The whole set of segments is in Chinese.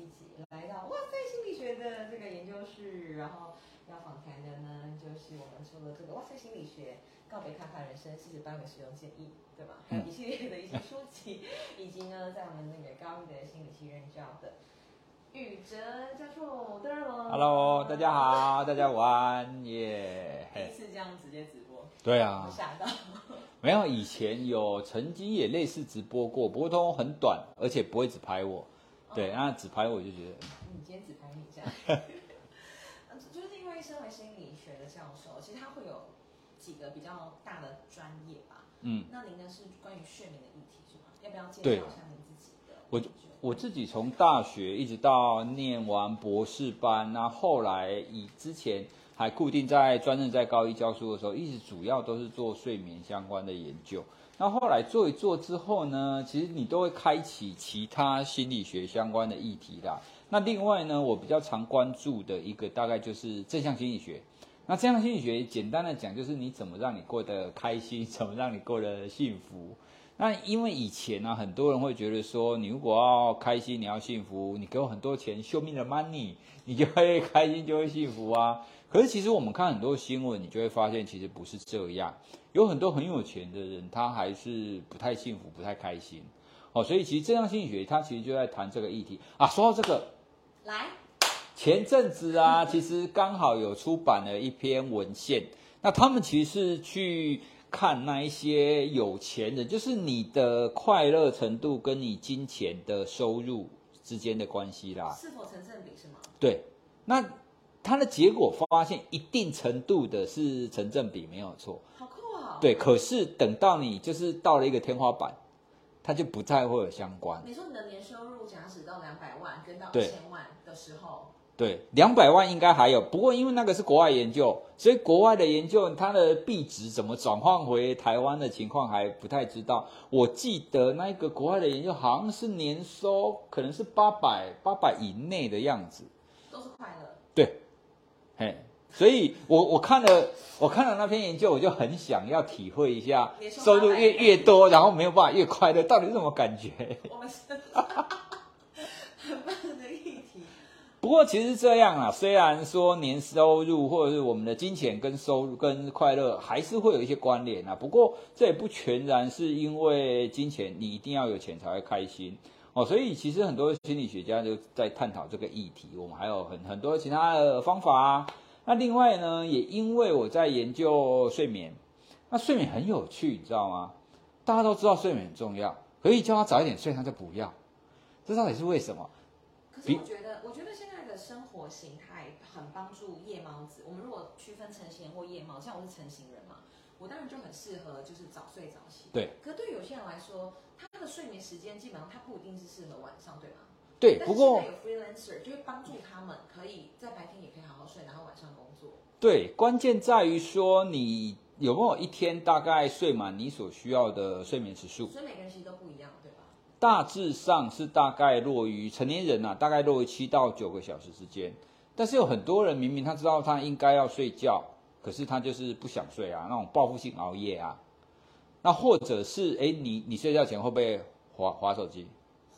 积极来到哇塞心理学的这个研究室，然后要访谈的呢，就是我们说的这个哇塞心理学告别卡卡人生四十八个使用建议，对吧？还有一系列的一些书籍，以及呢，在我们那个高一的心理系任教的宇哲教授，Hello，大家好，大家午安，耶、第一次这样直接直播，对啊我，吓到。没有以前有曾经也类似直播过，不过都很短，而且不会只拍我。对，那只拍我就觉得，你今天只拍你一下，呃就是因为身为心理学的教授，其实他会有几个比较大的专业吧。嗯，那您呢是关于睡眠的议题是吗？要不要介对绍一下您自己的我？我自己从大学一直到念完博士班，那后来以之前还固定在专任在高一教书的时候，一直主要都是做睡眠相关的研究。那后来做一做之后呢，其实你都会开启其他心理学相关的议题啦。那另外呢，我比较常关注的一个大概就是正向心理学。那正向心理学简单的讲，就是你怎么让你过得开心，怎么让你过得幸福。那因为以前呢、很多人会觉得说，你如果要开心，你要幸福，你给我很多钱，show me the money，你就会开心，就会幸福啊。可是其实我们看很多新闻，你就会发现其实不是这样，有很多很有钱的人，他还是不太幸福，不太开心。哦，所以其实正向心理学它其实就在谈这个议题啊。说到这个，来，前阵子啊，其实刚好有出版了一篇文献，那他们其实是去看那一些有钱人，就是你的快乐程度跟你金钱的收入之间的关系啦。是否成正比是吗？对，那他的结果发现一定程度的是成正比，没有错。好酷啊！，对，可是等到你就是到了一个天花板，它就不再会有相关。你说你的年收入假使到两百万，跟到一千万的时候，对，两百万应该还有，不过因为那个是国外研究，所以国外的研究它的币值怎么转换回台湾的情况还不太知道。我记得那个国外的研究好像是年收可能是八百八百以内的样子，都是快乐。对，嘿，所以我我看了我看了那篇研究，我就很想要体会一下收收入越越多，然后没有办法越快乐，到底是什么感觉？我们是 很棒的议题。不过其实这样啊，虽然说年收入或者是我们的金钱跟收入跟快乐还是会有一些关联啊，不过这也不全然是因为金钱，你一定要有钱才会开心哦。所以其实很多心理学家就在探讨这个议题，我们还有很很多其他的方法啊。那另外呢，也因为我在研究睡眠，那睡眠很有趣，你知道吗？大家都知道睡眠很重要，可以叫他早一点睡，他就不要，这到底是为什么？可是我觉得，我觉得现在的生活形态很帮助夜猫子。我们如果区分成型或夜猫，像我是成型人嘛，我当然就很适合就是早睡早起。对。可对有些人来说，他的睡眠时间基本上他不一定是适合晚上，对吗？对，不过有 freelancer 就会帮助他们可以在白天也可以好好睡，然后晚上工作。对，关键在于说你有没有一天大概睡满你所需要的睡眠时数。所以每个人其实都不一样，对吧？大致上是大概落于成年人呐、大概落于七到九个小时之间。但是有很多人明明他知道他应该要睡觉，可是他就是不想睡啊，那种报复性熬夜啊。那或者是哎，你你睡觉前会不会划划手机？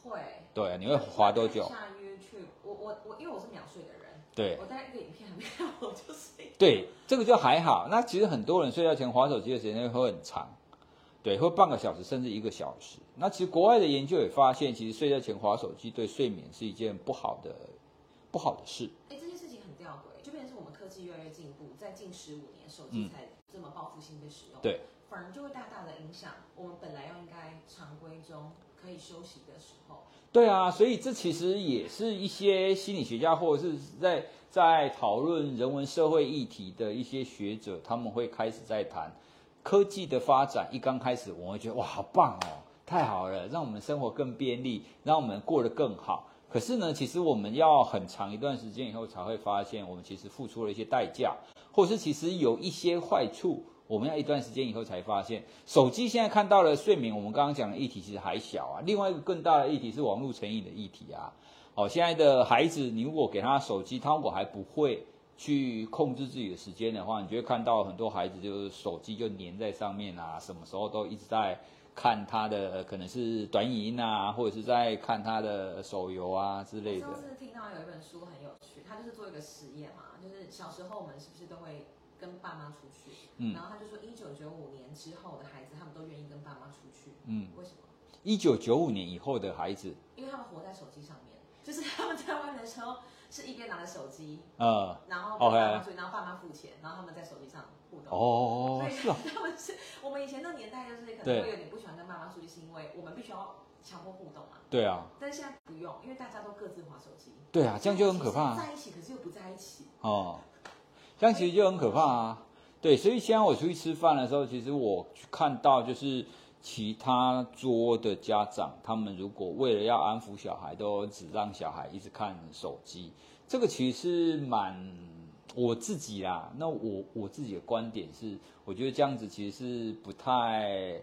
会。对，你会划多久？下 YouTube，我我我，因为我是秒睡的人，对我大概一个影片还没看我就睡。对，这个就还好。那其实很多人睡觉前划手机的时间会很长，对，会半个小时甚至一个小时。那其实国外的研究也发现，其实睡觉前划手机对睡眠是一件不好的不好的事。哎，这件事情很吊诡，就变成是我们科技越来越进步，在近十五年，手机嗯才这么报复性被使用，对，反而就会大大的影响我们本来要应该常规中可以休息的时候。对啊，所以这其实也是一些心理学家或者是在在讨论人文社会议题的一些学者，他们会开始在谈科技的发展。一刚开始，我们会觉得哇，好棒哦，太好了，让我们生活更便利，让我们过得更好。可是呢，其实我们要很长一段时间以后才会发现，我们其实付出了一些代价，或是其实有一些坏处。我们要一段时间以后才发现，手机现在看到了睡眠，我们刚刚讲的议题其实还小啊。另外一个更大的议题是网络成瘾的议题啊。哦，现在的孩子，你如果给他手机，他如果还不会去控制自己的时间的话，你就会看到很多孩子就是手机就粘在上面啊，什么时候都一直在看他的可能是短影音啊，或者是在看他的手游啊之类的上。次听到有一本书很有趣，他就是做一个实验嘛，就是小时候我们是不是都会跟爸妈出去？嗯然后他就说，一九九五年之后的孩子，他们都愿意跟爸妈出去，嗯，为什么？一九九五年以后的孩子，因为他们活在手机上面，就是他们在外面的时候是一边拿着手机，呃，然后跟 OK 爸妈出去，然后爸妈付钱，然后他们在手机上互动。哦，是啊，他们是我们以前那年代，就是可能会有点不喜欢跟爸妈出去，是因为我们必须要强迫互动嘛。对啊，但是现在不用，因为大家都各自划手机。对啊，这样就很可怕、啊。在一起，可是又不在一起。哦，这样其实就很可怕啊。对，所以现在我出去吃饭的时候，其实我看到就是其他桌的家长，他们如果为了要安抚小孩，都只让小孩一直看手机，这个其实是蛮我自己啦。那我我自己的观点是，我觉得这样子其实是不太。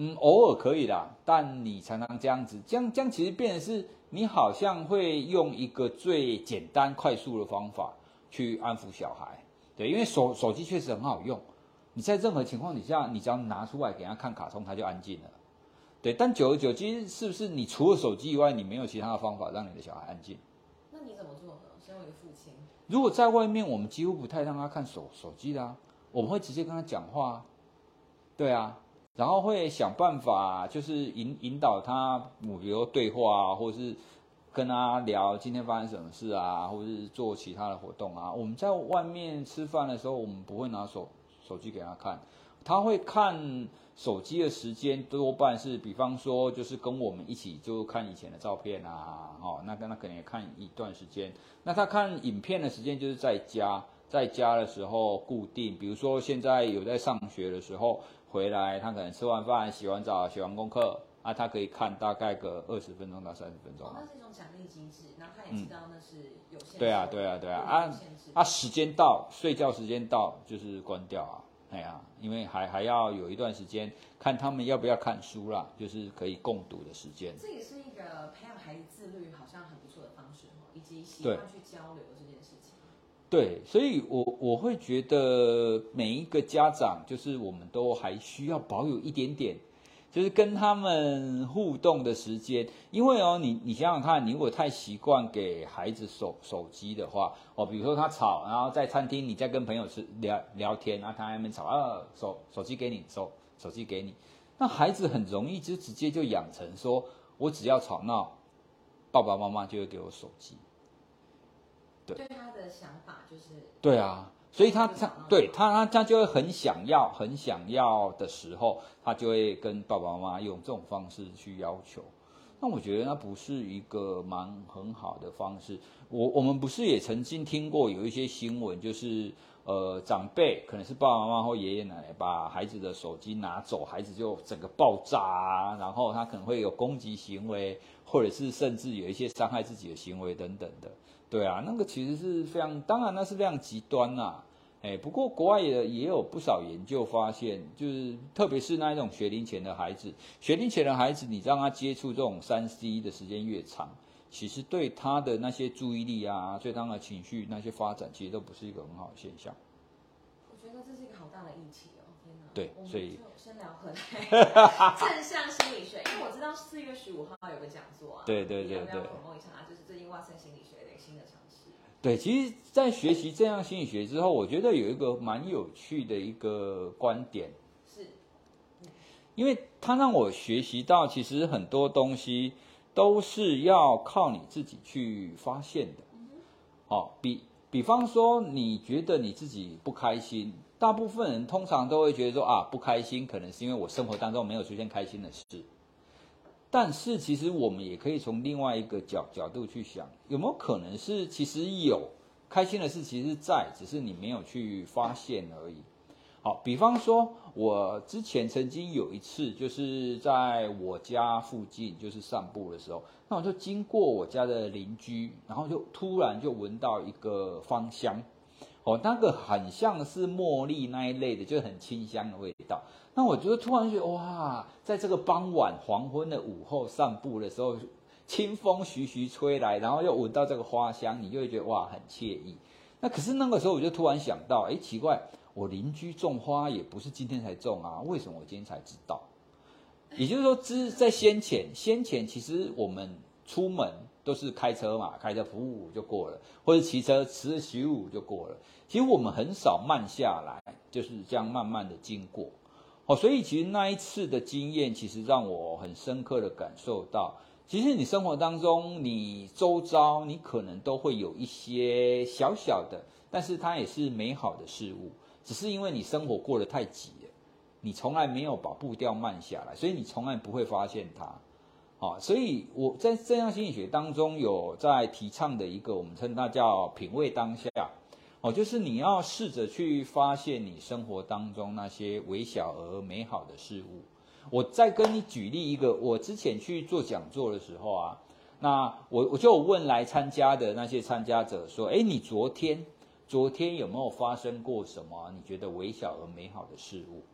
嗯，偶尔可以啦，但你常常这样子，这样这样其实变成是你好像会用一个最简单快速的方法去安抚小孩，对，因为手手机确实很好用，你在任何情况底下，你只要拿出来给他看卡通，他就安静了，对。但久而久之，是不是你除了手机以外，你没有其他的方法让你的小孩安静？那你怎么做呢？身为父亲，如果在外面，我们几乎不太让他看手手机的啊，我们会直接跟他讲话，对啊，然后会想办法就是引引导他，比如说对话啊，或是跟他聊今天发生什么事啊，或是做其他的活动啊。我们在外面吃饭的时候，我们不会拿手手机给他看，他会看手机的时间多半是，比方说就是跟我们一起就看以前的照片啊，哦，那跟他可能也看一段时间。那他看影片的时间就是在家，在家的时候固定，比如说现在有在上学的时候回来，他可能吃完饭、洗完澡、写完功课啊，他可以看大概个二十分钟到三十分钟那。是一种奖励机制，然后他也知道那是有限制的。对啊，对啊，对啊，有啊限制啊，时间到，睡觉时间到就是关掉啊，哎呀，因为还还要有一段时间看他们要不要看书啦，就是可以共读的时间。这也是一个培养孩子自律好像很不错的方式哦，以及习对惯去交流这件事情。对，所以我我会觉得每一个家长，就是我们都还需要保有一点点，就是跟他们互动的时间。因为哦，你你想想看，你如果太习惯给孩子手手机的话，哦，比如说他吵，然后在餐厅你在跟朋友吃聊聊天，然后他在那边吵，啊，手手机给你，手手机给你，那孩子很容易就直接就养成说，我只要吵闹，爸爸妈妈就会给我手机。对对他的想法就是，对啊，所以他他对他他他就会很想要很想要的时候，他就会跟爸爸妈妈用这种方式去要求。那我觉得那不是一个蛮很好的方式。我我们不是也曾经听过有一些新闻，就是呃长辈可能是爸爸妈妈或爷爷奶奶把孩子的手机拿走，孩子就整个爆炸啊，然后他可能会有攻击行为，或者是甚至有一些伤害自己的行为等等的。对啊，那个其实是非常，当然那是非常极端呐、哎，不过国外也也有不少研究发现，就是特别是那一种学龄前的孩子，学龄前的孩子，你让他接触这种三 C 的时间越长，其实对他的那些注意力啊，对他的情绪那些发展，其实都不是一个很好的现象。我觉得这是一个好大的议题哦，天哪！对所以就先聊回来 正向心理学，因为我知道四月十五号有个讲座啊，对对对你要不要一下啊？就是最近哇塞心理学新的尝试。对，其实，在学习正向心理学之后，我觉得有一个蛮有趣的一个观点，是，因为它让我学习到，其实很多东西都是要靠你自己去发现的。哦，比比方说，你觉得你自己不开心，大部分人通常都会觉得说啊，不开心可能是因为我生活当中没有出现开心的事。但是其实我们也可以从另外一个角角度去想，有没有可能是其实有开心的事，其实在，只是你没有去发现而已。好，比方说，我之前曾经有一次，就是在我家附近，就是散步的时候，那我就经过我家的邻居，然后就突然就闻到一个芳香，哦，那个很像是茉莉那一类的，就很清香的味道。那我就突然觉得，哇，在这个傍晚黄昏的午后散步的时候，清风徐徐吹来，然后又闻到这个花香，你就会觉得哇，很惬意。那可是那个时候我就突然想到，哎，奇怪，我邻居种花也不是今天才种啊，为什么我今天才知道？也就是说，之在先前，先前其实我们出门都是开车嘛，开车服务就过了，或者骑车十十五就过了。其实我们很少慢下来，就是这样慢慢的经过。哦，所以其实那一次的经验，其实让我很深刻的感受到，其实你生活当中，你周遭你可能都会有一些小小的，但是它也是美好的事物，只是因为你生活过得太急了，你从来没有把步调慢下来，所以你从来不会发现它。好，所以我在正向心理学当中有在提倡的一个，我们称它叫品味当下。哦，就是你要试着去发现你生活当中那些微小而美好的事物。我再跟你举例一个，我之前去做讲座的时候啊，那我我就问来参加的那些参加者说：“哎，你昨天昨天有没有发生过什么你觉得微小而美好的事物？”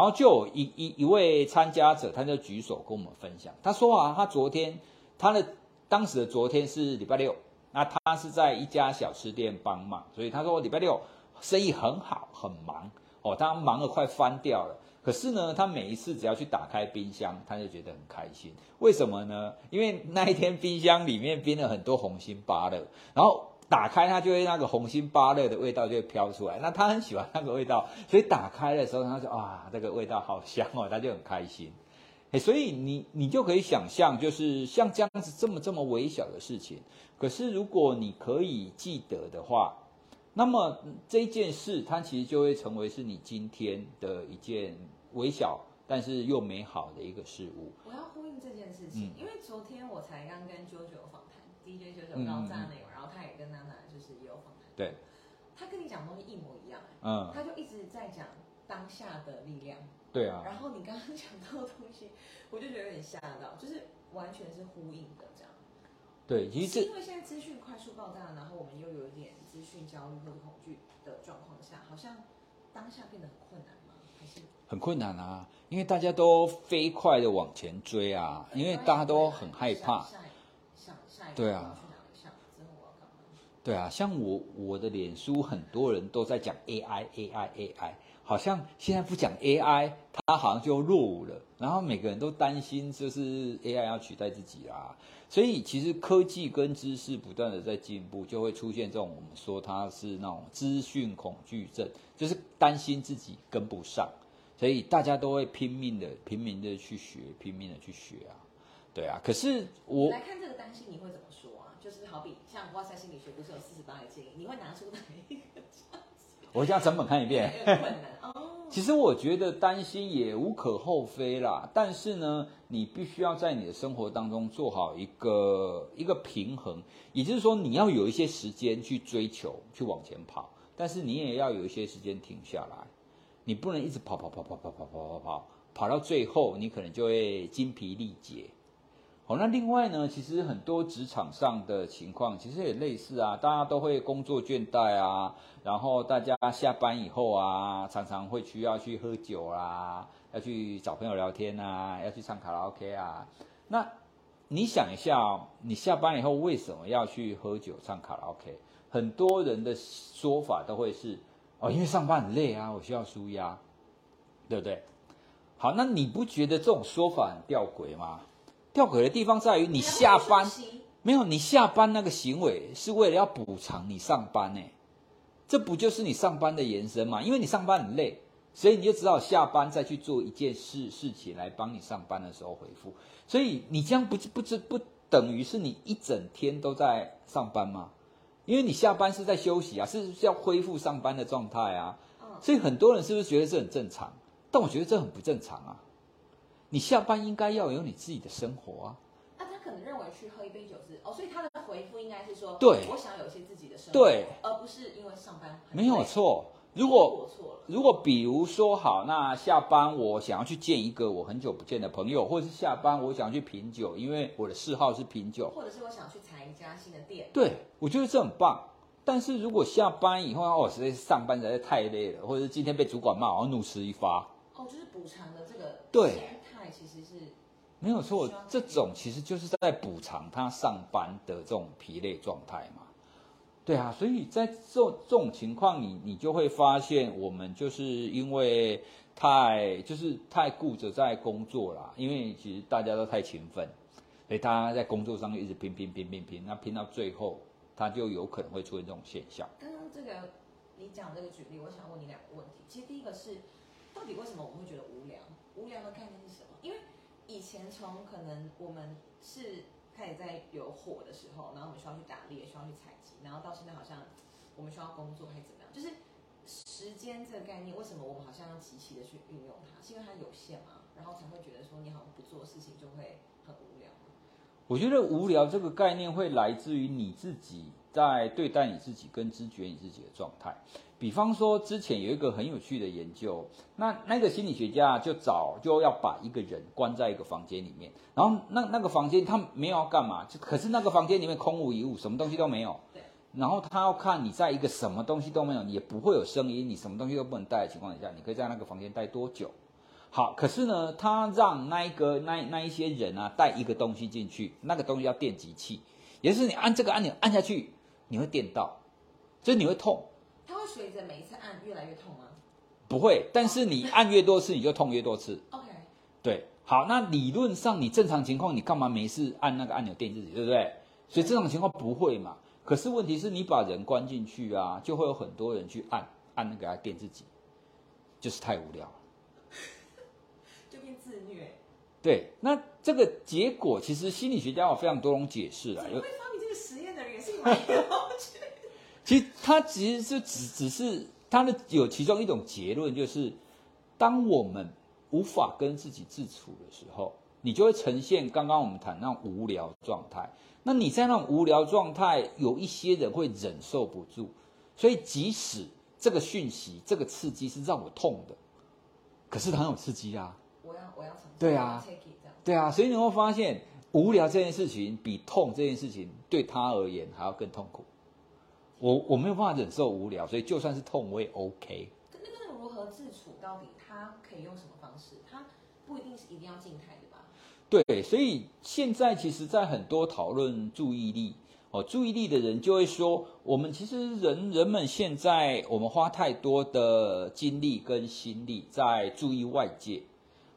然后就有一一一位参加者，他就举手跟我们分享，他说啊，他昨天他的当时的昨天是礼拜六。那他是在一家小吃店帮忙，所以他说礼拜六生意很好，很忙哦，他忙得快翻掉了。可是呢，他每一次只要去打开冰箱，他就觉得很开心。为什么呢？因为那一天冰箱里面冰了很多红心芭乐，然后打开它就会那个红心芭乐的味道就会飘出来。那他很喜欢那个味道，所以打开的时候他就啊，这个味道好香哦，他就很开心。哎，所以你你就可以想象，就是像这样子这么这么微小的事情，可是如果你可以记得的话，那么这件事它其实就会成为是你今天的一件微小但是又美好的一个事物。我要呼应这件事情，因为昨天我才刚跟 JoJo 访谈，DJ JoJo 高炸内容，然后他也跟娜娜就是也有访谈。对，他跟你讲的东西一模一样，嗯，他就一直在讲当下的力量。对啊，然后你刚刚讲到的东西，我就觉得有点吓到，就是完全是呼应的这样。对，其实因为现在资讯快速爆炸，然后我们又有一点资讯焦虑或者恐惧的状况下，好像当下变得很困难吗？还是很困难啊？因为大家都飞快的往前追啊，因为大家都很害怕。对啊。对啊，像我我的脸书很多人都在讲 AI AI AI。好像现在不讲 AI，它好像就落伍了。然后每个人都担心，就是 AI 要取代自己啦。所以其实科技跟知识不断的在进步，就会出现这种我们说它是那种资讯恐惧症，就是担心自己跟不上，所以大家都会拼命的、拼命的去学，拼命的去学啊。对啊，可是我来看这个担心，你会怎么说？就是好比像哇塞心理学不是有四十八个建议，你会拿出哪一个？我现在整本看一遍。其实我觉得担心也无可厚非啦，但是呢，你必须要在你的生活当中做好一个一个平衡，也就是说，你要有一些时间去追求、去往前跑，但是你也要有一些时间停下来，你不能一直跑跑跑跑跑跑跑跑跑，跑到最后你可能就会精疲力竭。好，那另外呢，其实很多职场上的情况其实也类似啊，大家都会工作倦怠啊，然后大家下班以后啊，常常会需要去喝酒啦，要去找朋友聊天啊，要去唱卡拉 OK 啊。那你想一下，你下班以后为什么要去喝酒唱卡拉 OK？很多人的说法都会是哦，因为上班很累啊，我需要舒压，对不对？好，那你不觉得这种说法很吊诡吗？吊诡的地方在于，你下班没有？你下班那个行为是为了要补偿你上班呢？这不就是你上班的延伸吗？因为你上班很累，所以你就只好下班再去做一件事事情来帮你上班的时候回复。所以你这样不不知不等于是你一整天都在上班吗？因为你下班是在休息啊，是要恢复上班的状态啊。所以很多人是不是觉得这很正常？但我觉得这很不正常啊。你下班应该要有你自己的生活啊。那他可能认为去喝一杯酒是哦，所以他的回复应该是说，对，我想有一些自己的生活，对，而不是因为上班。没有错。如果如果比如说好，那下班我想要去见一个我很久不见的朋友，或者是下班我想去品酒，因为我的嗜好是品酒，或者是我想去踩一家新的店。对，我觉得这很棒。但是如果下班以后哦，实在是上班实在太累了，或者是今天被主管骂，我怒斥一发。哦，就是补偿的这个对。其实是没有错，这种其实就是在补偿他上班的这种疲累状态嘛。对啊，所以在这这种情况，你你就会发现，我们就是因为太就是太顾着在工作啦，因为其实大家都太勤奋，所以大家在工作上一直拼拼拼拼拼，那拼到最后，他就有可能会出现这种现象。刚刚这个你讲这个举例，我想问你两个问题。其实第一个是，到底为什么我们会觉得无聊？无聊的概念是什么？因为以前从可能我们是开始在有火的时候，然后我们需要去打猎，需要去采集，然后到现在好像我们需要工作还是怎么样？就是时间这个概念，为什么我们好像要极其的去运用它？是因为它有限吗？然后才会觉得说你好像不做事情就会很无聊？我觉得无聊这个概念会来自于你自己在对待你自己跟知觉你自己的状态。比方说，之前有一个很有趣的研究，那那个心理学家就早就要把一个人关在一个房间里面，然后那那个房间他没有要干嘛，就可是那个房间里面空无一物，什么东西都没有。对。然后他要看你在一个什么东西都没有，也不会有声音，你什么东西都不能带的情况底下，你可以在那个房间待多久？好，可是呢，他让那一个那那一些人啊带一个东西进去，那个东西叫电极器，也就是你按这个按钮按下去，你会电到，就是你会痛。它会随着每一次按越来越痛吗？不会，但是你按越多次，你就痛越多次。OK，对，好，那理论上你正常情况，你干嘛没事按那个按钮电自己，对不对？所以这种情况不会嘛。可是问题是你把人关进去啊，就会有很多人去按按那个来电自己，就是太无聊了。就变自虐。对，那这个结果其实心理学家有非常多种解释啊，其实他其实是只只是他的有其中一种结论，就是当我们无法跟自己自处的时候，你就会呈现刚刚我们谈那种无聊状态。那你在那种无聊状态，有一些人会忍受不住，所以即使这个讯息、这个刺激是让我痛的，可是它很有刺激啊。我要我要。对啊。对啊，所以你会发现，无聊这件事情比痛这件事情对他而言还要更痛苦。我我没有办法忍受无聊，所以就算是痛我也 OK。那那个如何自处，到底他可以用什么方式？他不一定是一定要静态的吧？对，所以现在其实，在很多讨论注意力哦，注意力的人就会说，我们其实人人们现在我们花太多的精力跟心力在注意外界，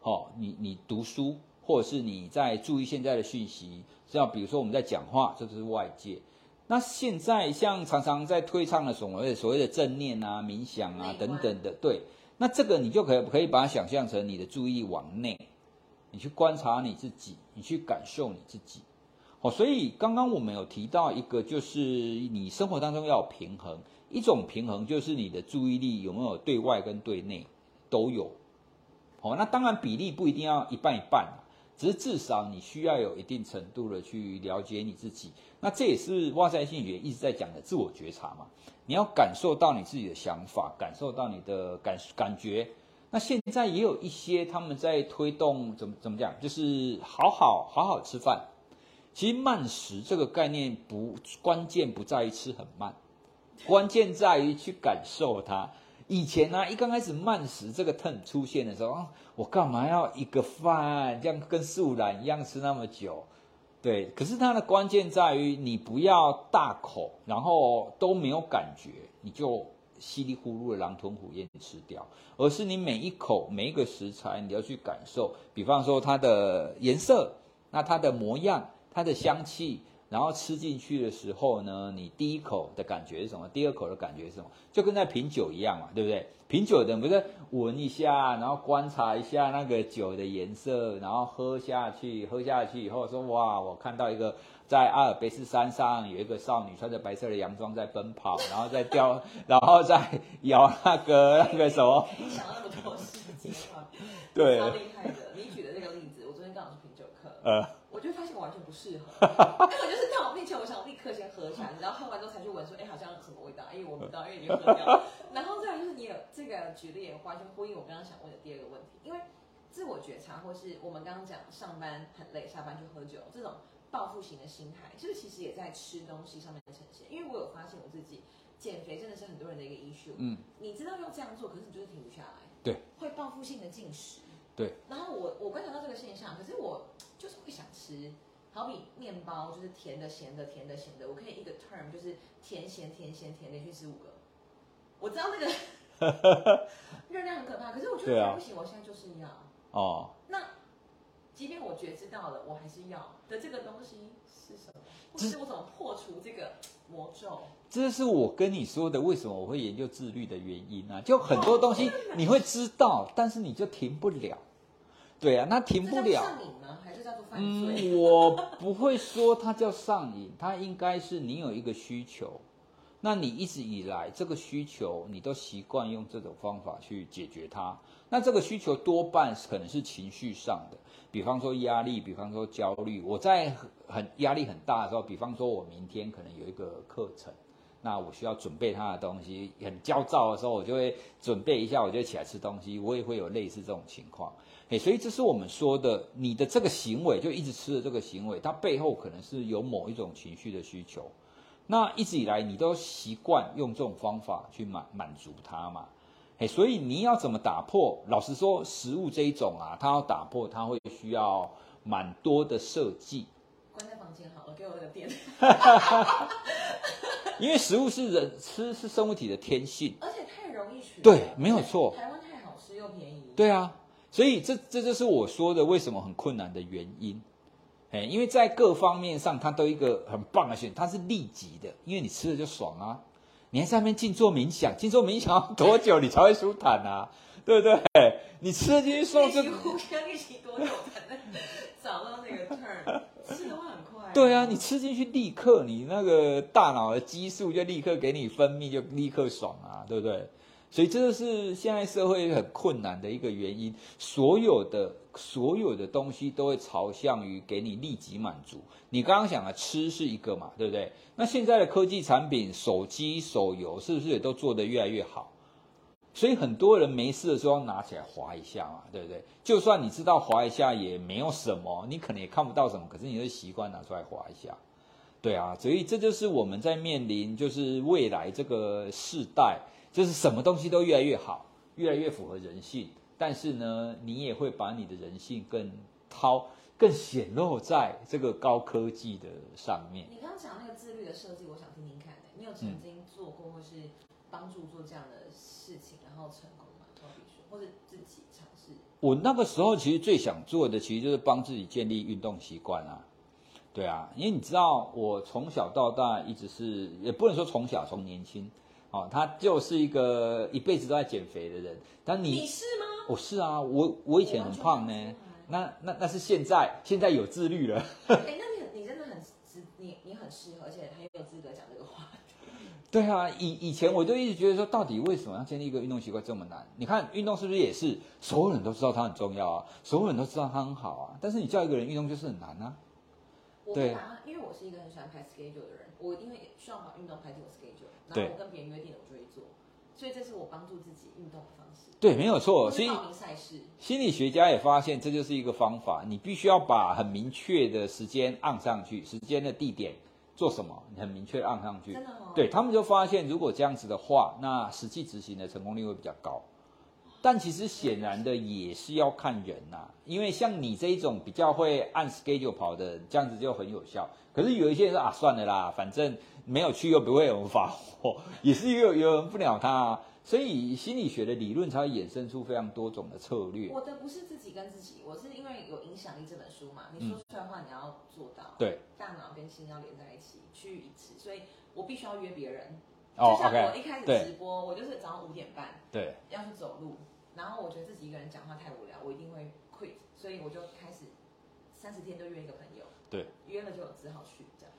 哦，你你读书，或者是你在注意现在的讯息，像比如说我们在讲话，这就是外界。那现在像常常在推倡的所谓所谓的正念啊、冥想啊等等的，对，那这个你就可以可以把它想象成你的注意力往内，你去观察你自己，你去感受你自己。哦，所以刚刚我们有提到一个，就是你生活当中要有平衡，一种平衡就是你的注意力有没有对外跟对内都有。哦，那当然比例不一定要一半一半啊，只是至少你需要有一定程度的去了解你自己。那这也是哇塞心理学一直在讲的自我觉察嘛，你要感受到你自己的想法，感受到你的感感觉。那现在也有一些他们在推动怎么怎么讲，就是好好好好吃饭。其实慢食这个概念不关键不在于吃很慢，关键在于去感受它。以前呢、一刚开始慢食这个痛出现的时候，啊我干嘛要一个饭这样跟素懒一样吃那么久？对，可是它的关键在于你不要大口，然后都没有感觉，你就稀里呼噜的狼吞虎咽吃掉，而是你每一口每一个食材你要去感受，比方说它的颜色，那它的模样，它的香气，然后吃进去的时候呢，你第一口的感觉是什么？第二口的感觉是什么？就跟在品酒一样嘛，对不对？品酒的人不是闻一下，然后观察一下那个酒的颜色，然后喝下去，喝下去以后说哇，我看到一个在阿尔卑斯山上有一个少女穿着白色的洋装在奔跑，然后在吊，然后在摇那个那个什么，你想那么多事情啊，对超厉害的。你举的那个例子，我昨天刚好是品酒课，呃，我就发现我完全不适合，因 为我就是在我面前，我想立刻先喝起来，然后喝完之后才去闻，说，哎，好像什么味道？哎，闻不到，因为已经喝掉了。然后再来就是你有这个举例也完全呼应我刚刚想问的第二个问题，因为自我觉察或是我们刚刚讲上班很累，下班去喝酒这种报复型的心态，是不是其实也在吃东西上面呈现？因为我有发现我自己减肥真的是很多人的一个 issue，嗯，你知道要这样做，可是你就是停不下来，对，会报复性的进食。对，然后我我观察到这个现象，可是我就是会想吃，好比面包就是甜的、咸的、甜的、咸的，我可以一个 term 就是甜咸甜咸甜连续吃五个。我知道那个热量很可怕，可是我觉得不行，我现在就是要。哦，那即便我觉知到了，我还是要的这个东西是什么？或是我怎么破除这个魔咒？这是我跟你说的，为什么我会研究自律的原因啊？就很多东西你会知道，但是你就停不了。对啊，那停不了。上瘾吗？还是叫做犯罪？嗯，我不会说它叫上瘾，它应该是你有一个需求，那你一直以来这个需求，你都习惯用这种方法去解决它。那这个需求多半可能是情绪上的，比方说压力，比方说焦虑。我在很压力很大的时候，比方说我明天可能有一个课程，那我需要准备它的东西，很焦躁的时候，我就会准备一下，我就起来吃东西。我也会有类似这种情况。嘿，所以这是我们说的，你的这个行为就一直吃的这个行为，它背后可能是有某一种情绪的需求。那一直以来你都习惯用这种方法去满满足它嘛？嘿，所以你要怎么打破？老实说，食物这一种啊，它要打破，它会需要蛮多的设计，关在房间好了，给我那个电。因为食物是人吃是生物体的天性。而且太容易取得。对没有错台湾太好吃又便宜。对啊，所以这这就是我说的为什么很困难的原因。哎，因为在各方面上，它都一个很棒的选，它是立即的，因为你吃了就爽啊。你还在上面静坐冥想，静坐冥想要多久你才会舒坦啊？对不对？你吃了进去之后就呼吸要练习多久才能找到那个 turn？吃的话很快。对啊，你吃进去立刻你那个大脑的激素就立刻给你分泌，就立刻爽啊，对不对？所以这就是现在社会很困难的一个原因，所有的所有的东西都会朝向于给你立即满足。你刚刚讲的吃是一个嘛，对不对？那现在的科技产品，手机、手游是不是也都做得越来越好？所以很多人没事的时候拿起来划一下嘛，对不对？就算你知道划一下也没有什么，你可能也看不到什么，可是你会习惯拿出来划一下。对啊，所以这就是我们在面临就是未来这个世代，就是什么东西都越来越好，越来越符合人性，但是呢，你也会把你的人性更掏、更显露在这个高科技的上面。你刚刚讲那个自律的设计，我想听听看的。你有曾经做过或是帮助做这样的事情，然后成功吗？好比说，或者自己尝试。我那个时候其实最想做的，其实就是帮自己建立运动习惯啊。对啊，因为你知道，我从小到大一直是，也不能说从小，从年轻，哦，他就是一个一辈子都在减肥的人。但你你，是吗？我是啊，我我以前很胖呢。那那那是现在，现在有自律了。哎、那你你真的很值，你你很适合，而且很有资格讲这个话。对啊，以以前我就一直觉得说，到底为什么要建立一个运动习惯这么难？你看运动是不是也是所有人都知道它很重要啊，所有人都知道它很好啊，但是你叫一个人运动就是很难啊。对我会把它，因为我是一个很喜欢排 schedule 的人，我因为需要把运动排进我 schedule，然后我跟别人约定了，我就会做，所以这是我帮助自己运动的方式。对，没有错。或所以赛事，心理学家也发现，这就是一个方法，你必须要把很明确的时间按上去，时间的地点做什么，你很明确地按上去。真的哦。对他们就发现，如果这样子的话，那实际执行的成功率会比较高。但其实显然的也是要看人呐、因为像你这一种比较会按 schedule 跑的，这样子就很有效。可是有一些人说啊，算了啦，反正没有去又不会有人发火，也是有有人不鸟他、啊。所以心理学的理论才会衍生出非常多种的策略。我的不是自己跟自己，我是因为有影响力这本书嘛，你说出来的话你要做到，对，大脑跟心要连在一起，趋于一致，所以我必须要约别人。哦就像我一开始直播，我就是早上五点半对，要去走路，然后我觉得自己一个人讲话太无聊，我一定会 quit，所以我就开始三十天都约一个朋友，对，约了就只好去这样。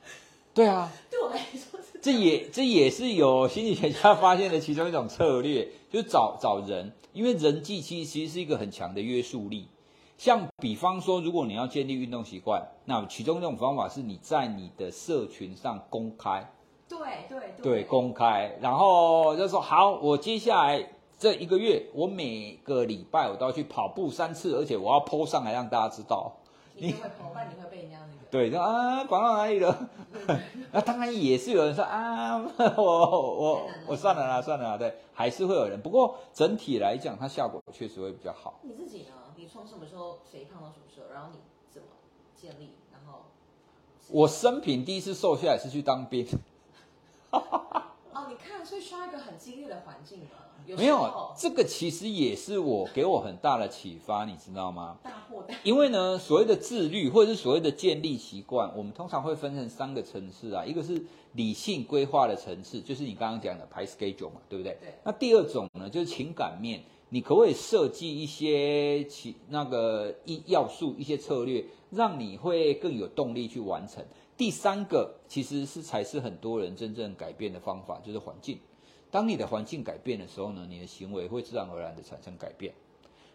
对啊，对我来说是这也这也是有心理学家发现的其中一种策略，就是找找人，因为人际其实其实是一个很强的约束力。像比方说，如果你要建立运动习惯，那其中一种方法是你在你的社群上公开，对对。对，公开，然后就说好，我接下来这一个月，我每个礼拜我都要去跑步三次，而且我要 PO 上来让大家知道。你就会跑，不然你会被人家那个。对，说啊，跑到哪里了？那当然也是有人说啊，我我我算了啦，算了啦，对，还是会有人。不过整体来讲，它效果确实会比较好。你自己呢？你从什么时候肥胖到什么时候？然后你怎么建立？然后我生平第一次瘦下来是去当兵，哦，你看，所以需要一个很激烈的环境嘛。有没有这个其实也是我给我很大的启发，你知道吗？大破大因为呢，所谓的自律或者是所谓的建立习惯，我们通常会分成三个层次啊，一个是理性规划的层次，就是你刚刚讲的排 schedule 嘛，对不对？对那第二种呢，就是情感面，你可不可以设计一些其那个一要素、一些策略，让你会更有动力去完成？第三个其实是才是很多人真正改变的方法，就是环境。当你的环境改变的时候呢，你的行为会自然而然的产生改变。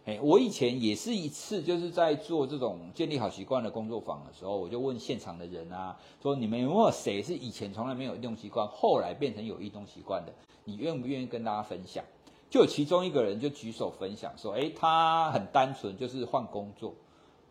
哎，我以前也是一次，就是在做这种建立好习惯的工作坊的时候，我就问现场的人啊，说你们有没有谁是以前从来没有运动习惯，后来变成有运动习惯的？你愿不愿意跟大家分享？就有其中一个人就举手分享说，哎，他很单纯，就是换工作。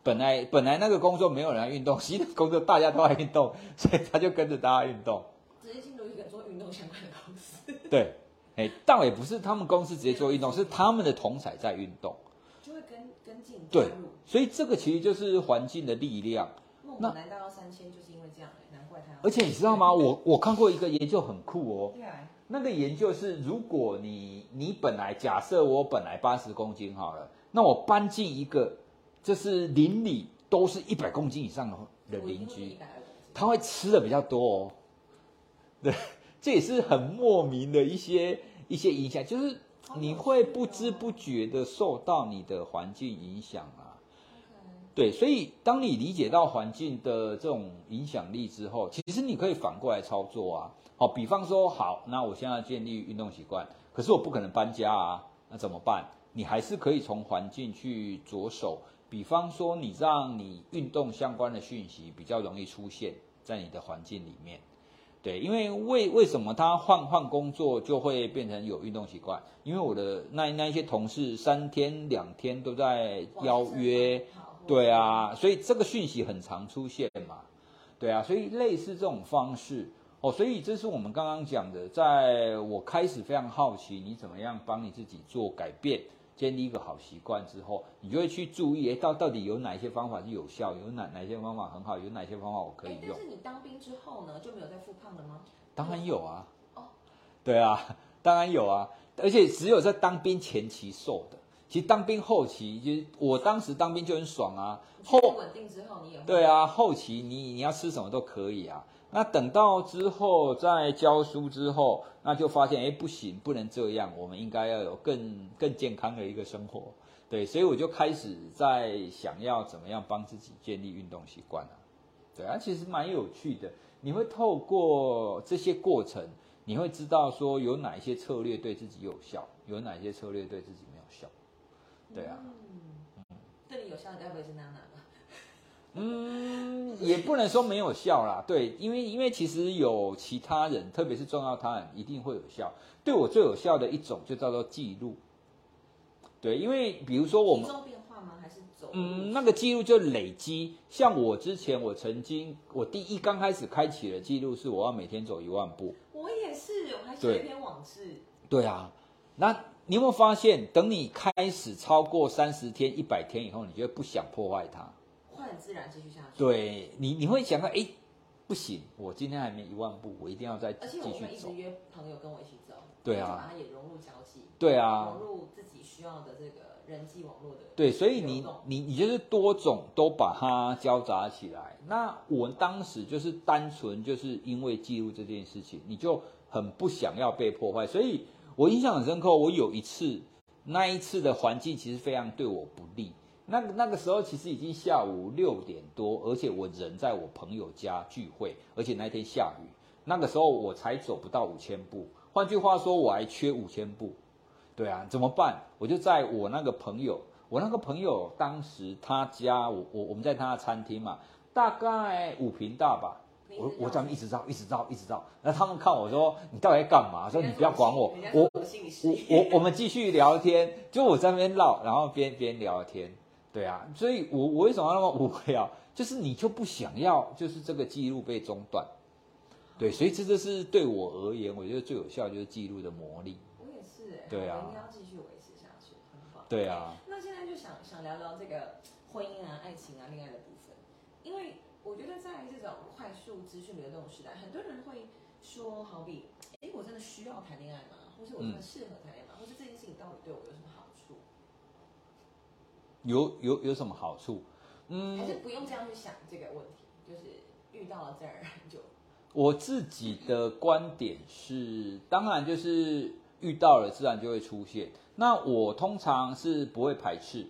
本来本来那个工作没有人来运动，新的工作大家都爱运动，所以他就跟着大家运动。直接进入一个做运动相关的公司，对，哎，倒也不是他们公司直接做运动，是他们的同彩在运动。就会跟跟进对。，所以这个其实就是环境的力量。那孟买南大到三千，就是因为这样哎，难怪他。而且你知道吗？我我看过一个研究很酷哦。对啊，那个研究是，如果你你本来假设我本来八十公斤好了，那我搬进一个就是邻里都是一百公斤以上的的邻居，他会吃的比较多哦。对，这也是很莫名的一些一些影响，就是你会不知不觉的受到你的环境影响啊。对，所以当你理解到环境的这种影响力之后，其实你可以反过来操作啊。好，比方说，好，那我现在建立运动习惯，可是我不可能搬家啊，那怎么办？你还是可以从环境去着手。比方说，你让你运动相关的讯息比较容易出现在你的环境里面。对，因为为为什么他换换工作就会变成有运动习惯？因为我的那那一些同事三天两天都在邀约，对啊，所以这个讯息很常出现嘛，对啊，所以类似这种方式哦，所以这是我们刚刚讲的，在我开始非常好奇你怎么样帮你自己做改变，建立一个好习惯之后，你就会去注意，哎，到到底有哪些方法是有效，有哪哪些方法很好，有哪些方法我可以用哎但。是你当兵之后呢，就没有再复胖了吗？当然有啊哦，对啊，当然有啊，而且只有在当兵前期瘦的，其实当兵后期，就是我当时当兵就很爽啊，后后稳定之后，你也会对啊，后期你你要吃什么都可以啊。那等到之后在教书之后，那就发现哎不行，不能这样，我们应该要有更更健康的一个生活。对，所以我就开始在想要怎么样帮自己建立运动习惯啊。对啊，其实蛮有趣的。你会透过这些过程，你会知道说有哪一些策略对自己有效，有哪一些策略对自己没有效。对啊，对你有效的该不会是娜娜？嗯，也不能说没有效啦。对，因为因为其实有其他人，特别是重要他人，一定会有效。对我最有效的一种就叫做记录。对，因为比如说我们体重变化吗？还是走？嗯，那个记录就累积。像我之前，我曾经我第一刚开始开启的记录是我要每天走一万步。我也是，我还写了一篇往事。对啊，那你有没有发现，等你开始超过三十天、一百天以后，你就会不想破坏它。会很自然继续下去。，对你，你会想到，哎，不行，我今天还没一万步，我一定要再而且继续走我们一直。约朋友跟我一起走。对啊把它也融入交际。对啊融入自己需要的这个人际网络的。对，所以你你你就是多种都把它交杂起来。那我当时就是单纯就是因为记录这件事情，你就很不想要被破坏，所以我印象很深刻。我有一次，那一次的环境其实非常对我不利。那那个时候其实已经下午六点多，而且我人在我朋友家聚会，而且那天下雨。那个时候我才走不到五千步，换句话说，我还缺五千步。对啊，怎么办？我就在我那个朋友，我那个朋友当时他家，我我我们在他的餐厅嘛，大概五平大吧。我我这样一直绕，一直绕，一直绕。那他们看我说：“你到底在干嘛？”说：“你不要管我，我我我们继续聊天。”就我在那边绕，然后边边聊天。对啊，所以我我为什么要那么无聊？就是你就不想要，就是这个记录被中断。对，所以这就是对我而言，我觉得最有效就是记录的魔力。我也是哎，对啊我一定要继续维持下去，很棒。对啊，那现在就想想聊聊这个婚姻啊、爱情啊、恋爱的部分，因为我觉得在这种快速资讯流动时代，很多人会说，好比，哎，我真的需要谈恋爱吗？或是我真的适合谈恋爱吗？或是这件事情到底对我有什么？有有有什么好处？嗯，还是不用这样去想这个问题，就是遇到了自然而然就。我自己的观点是，当然就是遇到了自然就会出现。那我通常是不会排斥，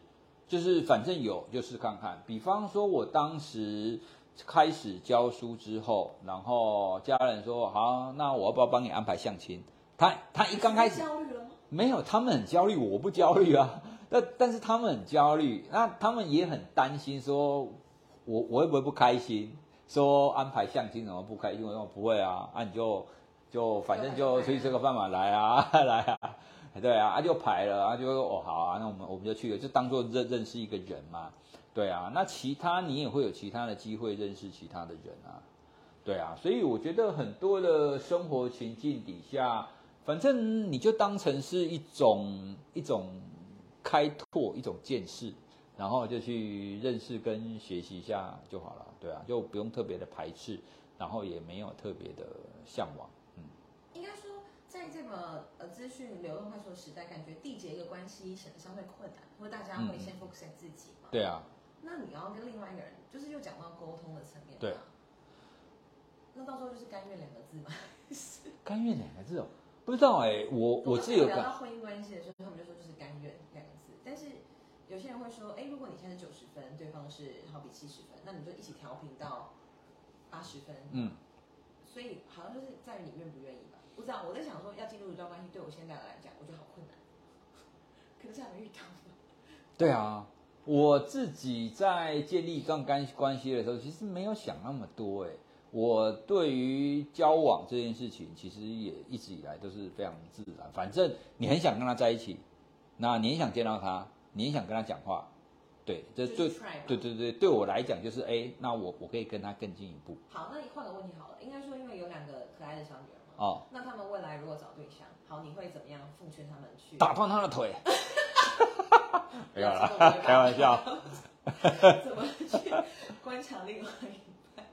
就是反正有就试看看。比方说，我当时开始教书之后，然后家人说好，那我要不要帮你安排相亲？他他一刚开始焦虑了吗？没有，他们很焦虑，我不焦虑啊。但但是他们很焦虑，那他们也很担心，说我我会不会不开心？说安排相亲怎么不开心？我说不会啊，那你就就反正就出去吃个饭嘛，来啊 来啊，对啊，啊就排了，啊就说哦好啊，那我们我们就去了，就当做认认识一个人嘛，对啊，那其他你也会有其他的机会认识其他的人啊，对啊，所以我觉得很多的生活情境底下，反正你就当成是一种一种开拓一种见识。然后就去认识跟学习一下就好了，对啊，就不用特别的排斥，然后也没有特别的向往，嗯。应该说，在这个呃资讯流动快速的时代，感觉缔结一个关系显得相对困难，或者大家会先 focus 在自己嘛。对啊。那你要跟另外一个人，就是又讲到沟通的层面，对。那到时候就是甘愿两个字嘛。甘愿两个字哦，不知道哎，我我自己有聊到婚姻关系的时候，他们就说就是甘愿两个字，但是。有些人会说，哎，如果你现在是九十分，对方是好比七十分，那你就一起调平到八十分。嗯，所以好像就是在于你愿不愿意吧。不知道，我在想说，要进入一段关系，对我现在来讲，我觉得好困难。可能是还没遇到。对啊，我自己在建立段关关系的时候，其实没有想那么多。哎，我对于交往这件事情，其实也一直以来都是非常自然。反正你很想跟他在一起，那你很想见到他。你也想跟他讲话，对，这对对对对，对我来讲就是哎，那我我可以跟他更进一步。好，那你换个问题好了，应该说因为有两个可爱的小女儿嘛，哦，那他们未来如果找对象，好，你会怎么样奉劝他们去打断他的腿？没有了，开玩笑。怎么去观察另外一半？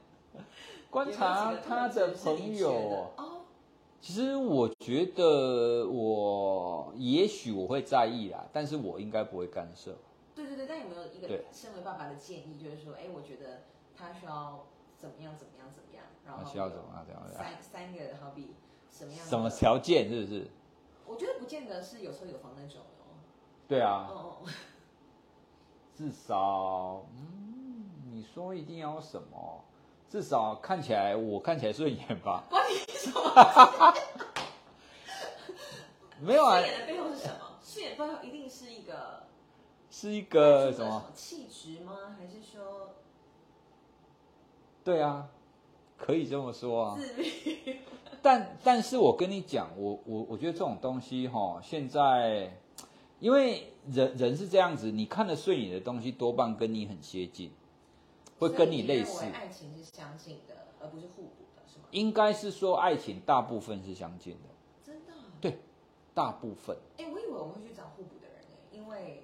观察他的朋友哦。其实我觉得我也许我会在意啦，但是我应该不会干涉。对对对，但有没有一个身为爸爸的建议，就是说，哎，我觉得他需要怎么样怎么样怎么样，然后需要怎么样怎么样？三三个好比什么样？什么条件是不是？我觉得不见得是有车有房那种哦。对啊。哦。至少，嗯，你说一定要什么？至少看起来我看起来顺眼吧？关你什么？没有啊。顺眼的背后是什么？顺眼背后一定是一个，是一个什么？气质吗？还是说？对啊，可以这么说啊。自律。但但是我跟你讲，我我我觉得这种东西哈，现在因为人人是这样子，你看的顺眼的东西多半跟你很接近。会跟你类似，爱情是相近的，而不是互补的，是吗？应该是说爱情大部分是相近的，真的？对，大部分。哎，我以为我们会去找互补的人呢，因为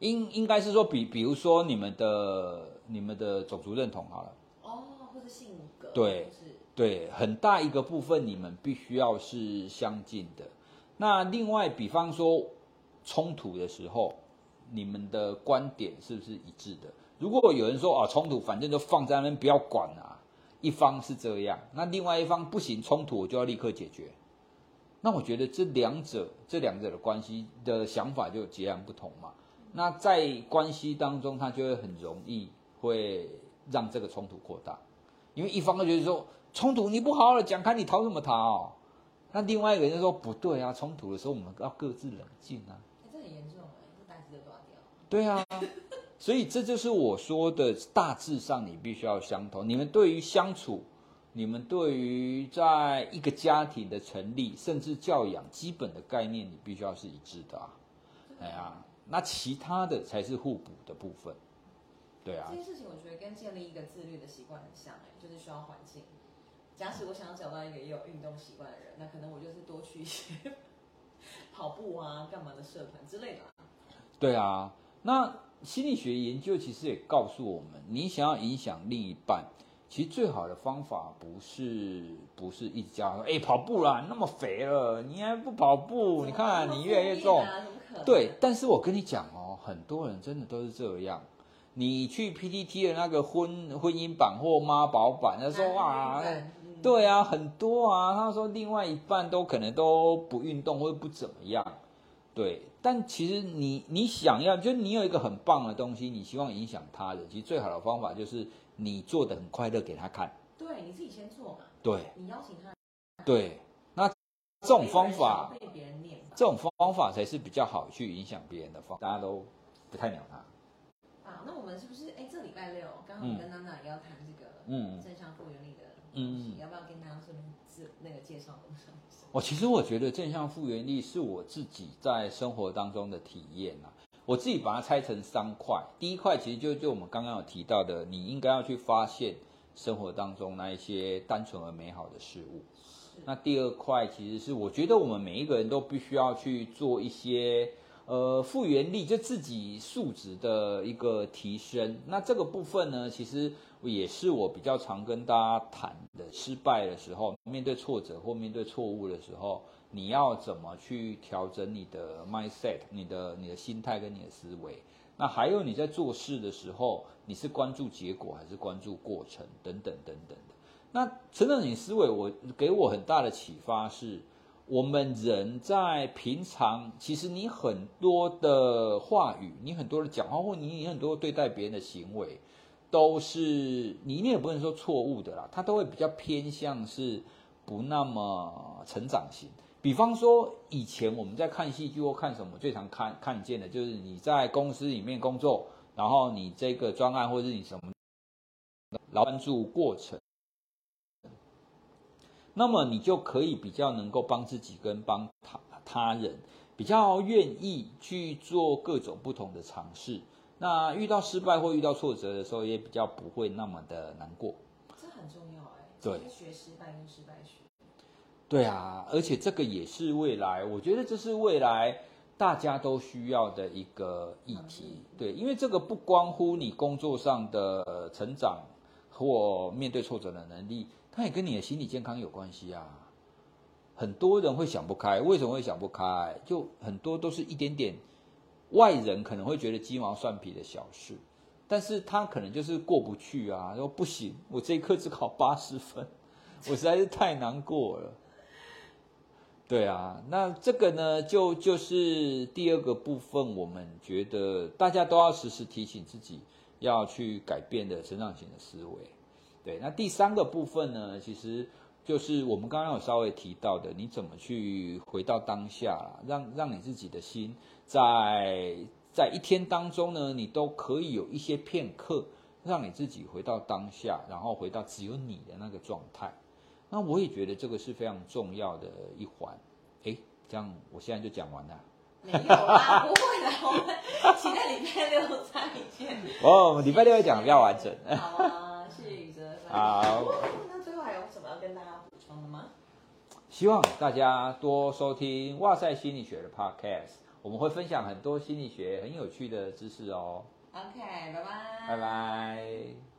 应应该是说，比比如说你们的你们的种族认同好了，哦，或者性格，对，对，很大一个部分你们必须要是相近的。那另外，比方说冲突的时候，你们的观点是不是一致的？如果有人说啊冲突，反正就放在那边不要管啊，一方是这样，那另外一方不行，冲突我就要立刻解决。那我觉得这两者这两者的关系的想法就截然不同嘛。那在关系当中，他就会很容易会让这个冲突扩大，因为一方就觉得说冲突你不好好的讲开，你逃什么逃？那另外一个人就说不对啊，冲突的时候我们要各自冷静啊。这很严重哎，这袋子就断掉。对啊。所以这就是我说的，大致上你必须要相同。你们对于相处，你们对于在一个家庭的成立，甚至教养基本的概念，你必须要是一致的啊。哎呀，那其他的才是互补的部分。对啊。这件事情我觉得跟建立一个自律的习惯很像，哎，就是需要环境。假使我想要找到一个也有运动习惯的人，那可能我就是多去一些 跑步啊、干嘛的社团之类的。对啊，那。心理学研究其实也告诉我们，你想要影响另一半，其实最好的方法不是不是一直叫他说，哎、跑步啦，你那么肥了，你还不跑步？你看你越来越重。对，但是我跟你讲哦，很多人真的都是这样。你去 PTT 的那个婚婚姻版或妈宝版，他说哇，嗯对啊，很多啊。他说另外一半都可能都不运动或者不怎么样，对。但其实你你想要，就是你有一个很棒的东西，你希望影响他人，其实最好的方法就是你做的很快乐给他看。对，你自己先做嘛，对。你邀请他，对，那这种方法，被别人念这种方法才是比较好去影响别人的方法，大家都不太鸟他。啊，那我们是不是哎，这礼拜六刚好我跟娜娜也要谈这个嗯。正向复原力的嗯东西，要不要跟大家顺便自那个介绍一下？我其实我觉得正向复原力是我自己在生活当中的体验啊。我自己把它拆成三块，第一块其实就就我们刚刚有提到的，你应该要去发现生活当中那一些单纯而美好的事物。那第二块其实是我觉得我们每一个人都必须要去做一些呃复原力，就自己素质的一个提升。那这个部分呢，其实也是我比较常跟大家谈的。失败的时候，面对挫折或面对错误的时候，你要怎么去调整你的 mindset、你的你的心态跟你的思维？那还有你在做事的时候，你是关注结果还是关注过程等等等等的。那成长型思维，我给我很大的启发是，我们人在平常，其实你很多的话语，你很多的讲话，或你你很多对待别人的行为，都是你你也不能说错误的啦，它都会比较偏向是不那么成长型。比方说，以前我们在看戏剧或看什么，最常看看见的就是你在公司里面工作，然后你这个专案或者是你什么，劳关注过程。那么你就可以比较能够帮自己跟帮他他人，比较愿意去做各种不同的尝试。那遇到失败或遇到挫折的时候，也比较不会那么的难过。这很重要哎，对学失败跟失败学。对啊，而且这个也是未来，我觉得这是未来大家都需要的一个议题。对，因为这个不关乎你工作上的成长或面对挫折的能力，它也跟你的心理健康有关系啊。很多人会想不开，为什么会想不开？就很多都是一点点外人可能会觉得鸡毛蒜皮的小事，但是他可能就是过不去啊，说不行，我这一科只考八十分，我实在是太难过了。对啊，那这个呢，就就是第二个部分，我们觉得大家都要时时提醒自己要去改变的成长型的思维。对，那第三个部分呢，其实就是我们刚刚有稍微提到的，你怎么去回到当下啦，让让你自己的心在在一天当中呢，你都可以有一些片刻，让你自己回到当下，然后回到只有你的那个状态。那我也觉得这个是非常重要的一环。诶，这样我现在就讲完了。没有啦，不会的，我们期待礼拜六再见。哦，我们礼拜六会讲比较完整。好啊，谢谢宇哲。好那最后还有什么要跟大家补充的吗？希望大家多收听哇塞心理学的 Podcast，我们会分享很多心理学很有趣的知识哦。OK，拜拜。拜拜。